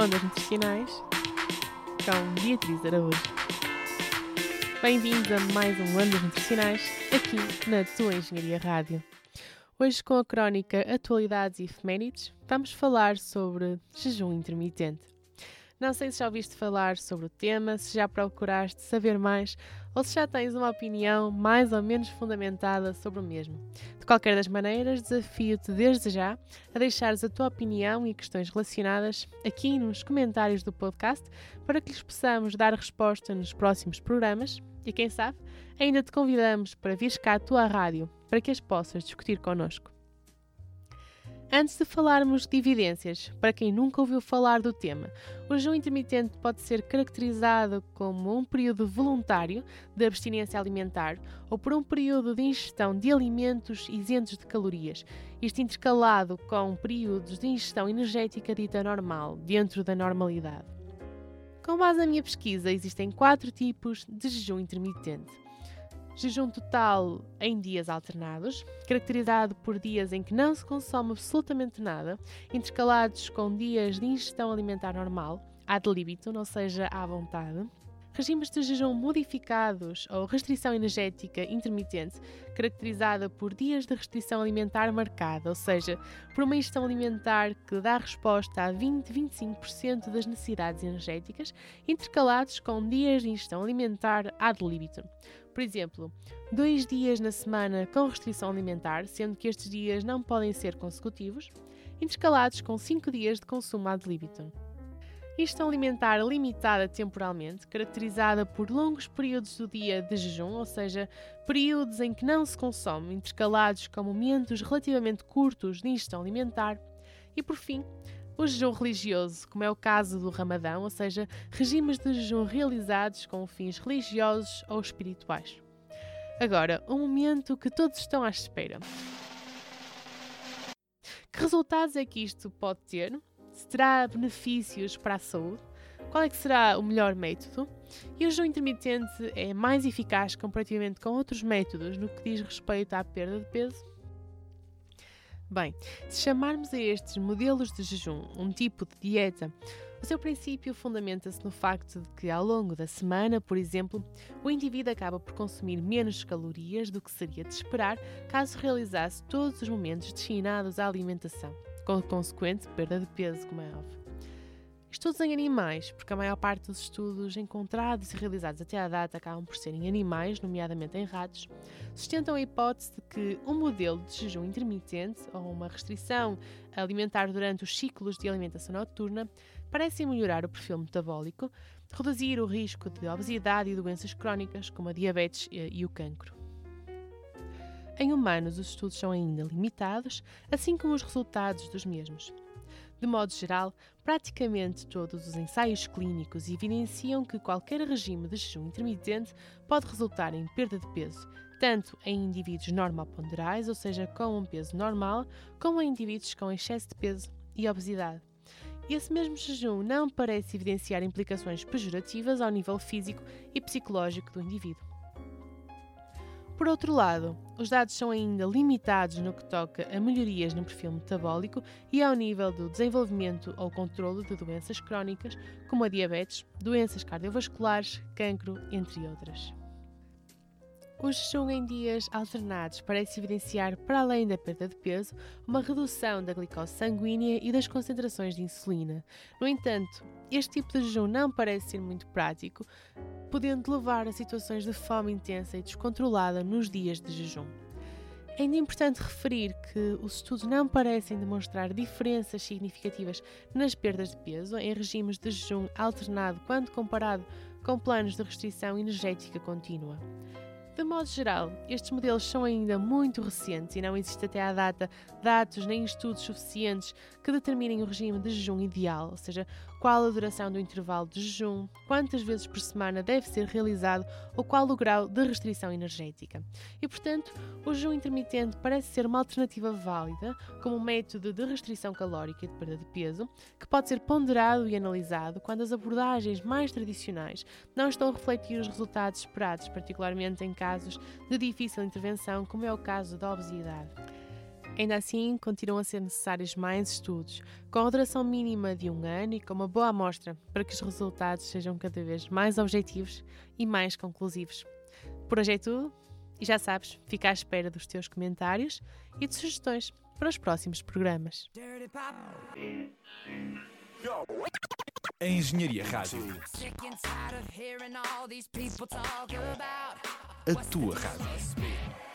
Ondas Nutricionais com Beatriz Araújo. Bem-vindos a mais um Ondas Nutricionais aqui na tua Engenharia Rádio. Hoje, com a crónica Atualidades e Efemérides, vamos falar sobre jejum intermitente. Não sei se já ouviste falar sobre o tema, se já procuraste saber mais ou se já tens uma opinião mais ou menos fundamentada sobre o mesmo. De qualquer das maneiras, desafio-te desde já a deixares a tua opinião e questões relacionadas aqui nos comentários do podcast para que lhes possamos dar resposta nos próximos programas e, quem sabe, ainda te convidamos para vir cá à tua rádio para que as possas discutir connosco. Antes de falarmos de evidências, para quem nunca ouviu falar do tema, o jejum intermitente pode ser caracterizado como um período voluntário de abstinência alimentar ou por um período de ingestão de alimentos isentos de calorias, isto intercalado com períodos de ingestão energética dita normal, dentro da normalidade. Com base na minha pesquisa, existem quatro tipos de jejum intermitente jejum total em dias alternados, caracterizado por dias em que não se consome absolutamente nada, intercalados com dias de ingestão alimentar normal, ad libitum, ou seja, à vontade. Regimes de jejum modificados ou restrição energética intermitente, caracterizada por dias de restrição alimentar marcada, ou seja, por uma ingestão alimentar que dá resposta a 20-25% das necessidades energéticas, intercalados com dias de ingestão alimentar ad libitum. Por exemplo, dois dias na semana com restrição alimentar, sendo que estes dias não podem ser consecutivos, intercalados com cinco dias de consumo ad libitum. Ingestão alimentar limitada temporalmente, caracterizada por longos períodos do dia de jejum, ou seja, períodos em que não se consome, intercalados com momentos relativamente curtos de ingestão alimentar. E por fim, o jejum religioso, como é o caso do Ramadão, ou seja, regimes de jejum realizados com fins religiosos ou espirituais. Agora, um momento que todos estão à espera. Que resultados é que isto pode ter? Se terá benefícios para a saúde? Qual é que será o melhor método? E o jejum intermitente é mais eficaz comparativamente com outros métodos no que diz respeito à perda de peso? Bem, se chamarmos a estes modelos de jejum um tipo de dieta, o seu princípio fundamenta-se no facto de que, ao longo da semana, por exemplo, o indivíduo acaba por consumir menos calorias do que seria de esperar caso realizasse todos os momentos destinados à alimentação, com consequente perda de peso, como é óbvio. Estudos em animais, porque a maior parte dos estudos encontrados e realizados até à data acabam por ser em animais, nomeadamente em ratos, sustentam a hipótese de que um modelo de jejum intermitente ou uma restrição alimentar durante os ciclos de alimentação noturna parecem melhorar o perfil metabólico, reduzir o risco de obesidade e doenças crónicas, como a diabetes e o cancro. Em humanos, os estudos são ainda limitados, assim como os resultados dos mesmos. De modo geral, praticamente todos os ensaios clínicos evidenciam que qualquer regime de jejum intermitente pode resultar em perda de peso, tanto em indivíduos normoponderais, ou seja, com um peso normal, como em indivíduos com excesso de peso e obesidade. Esse mesmo jejum não parece evidenciar implicações pejorativas ao nível físico e psicológico do indivíduo. Por outro lado, os dados são ainda limitados no que toca a melhorias no perfil metabólico e ao nível do desenvolvimento ou controlo de doenças crónicas, como a diabetes, doenças cardiovasculares, cancro, entre outras. O jejum em dias alternados parece evidenciar, para além da perda de peso, uma redução da glicose sanguínea e das concentrações de insulina. No entanto, este tipo de jejum não parece ser muito prático, podendo levar a situações de fome intensa e descontrolada nos dias de jejum. É ainda importante referir que os estudos não parecem demonstrar diferenças significativas nas perdas de peso em regimes de jejum alternado quando comparado com planos de restrição energética contínua. De modo geral, estes modelos são ainda muito recentes e não existe até à data dados nem estudos suficientes que determinem o regime de jejum ideal, ou seja, qual a duração do intervalo de jejum, quantas vezes por semana deve ser realizado ou qual o grau de restrição energética. E, portanto, o jejum intermitente parece ser uma alternativa válida como método de restrição calórica e de perda de peso, que pode ser ponderado e analisado quando as abordagens mais tradicionais não estão a refletir os resultados esperados, particularmente em casos de difícil intervenção, como é o caso da obesidade. Ainda assim, continuam a ser necessários mais estudos, com a duração mínima de um ano e com uma boa amostra, para que os resultados sejam cada vez mais objetivos e mais conclusivos. Por hoje é tudo, e já sabes, fica à espera dos teus comentários e de sugestões para os próximos programas. A Engenharia Rádio. A tua rádio.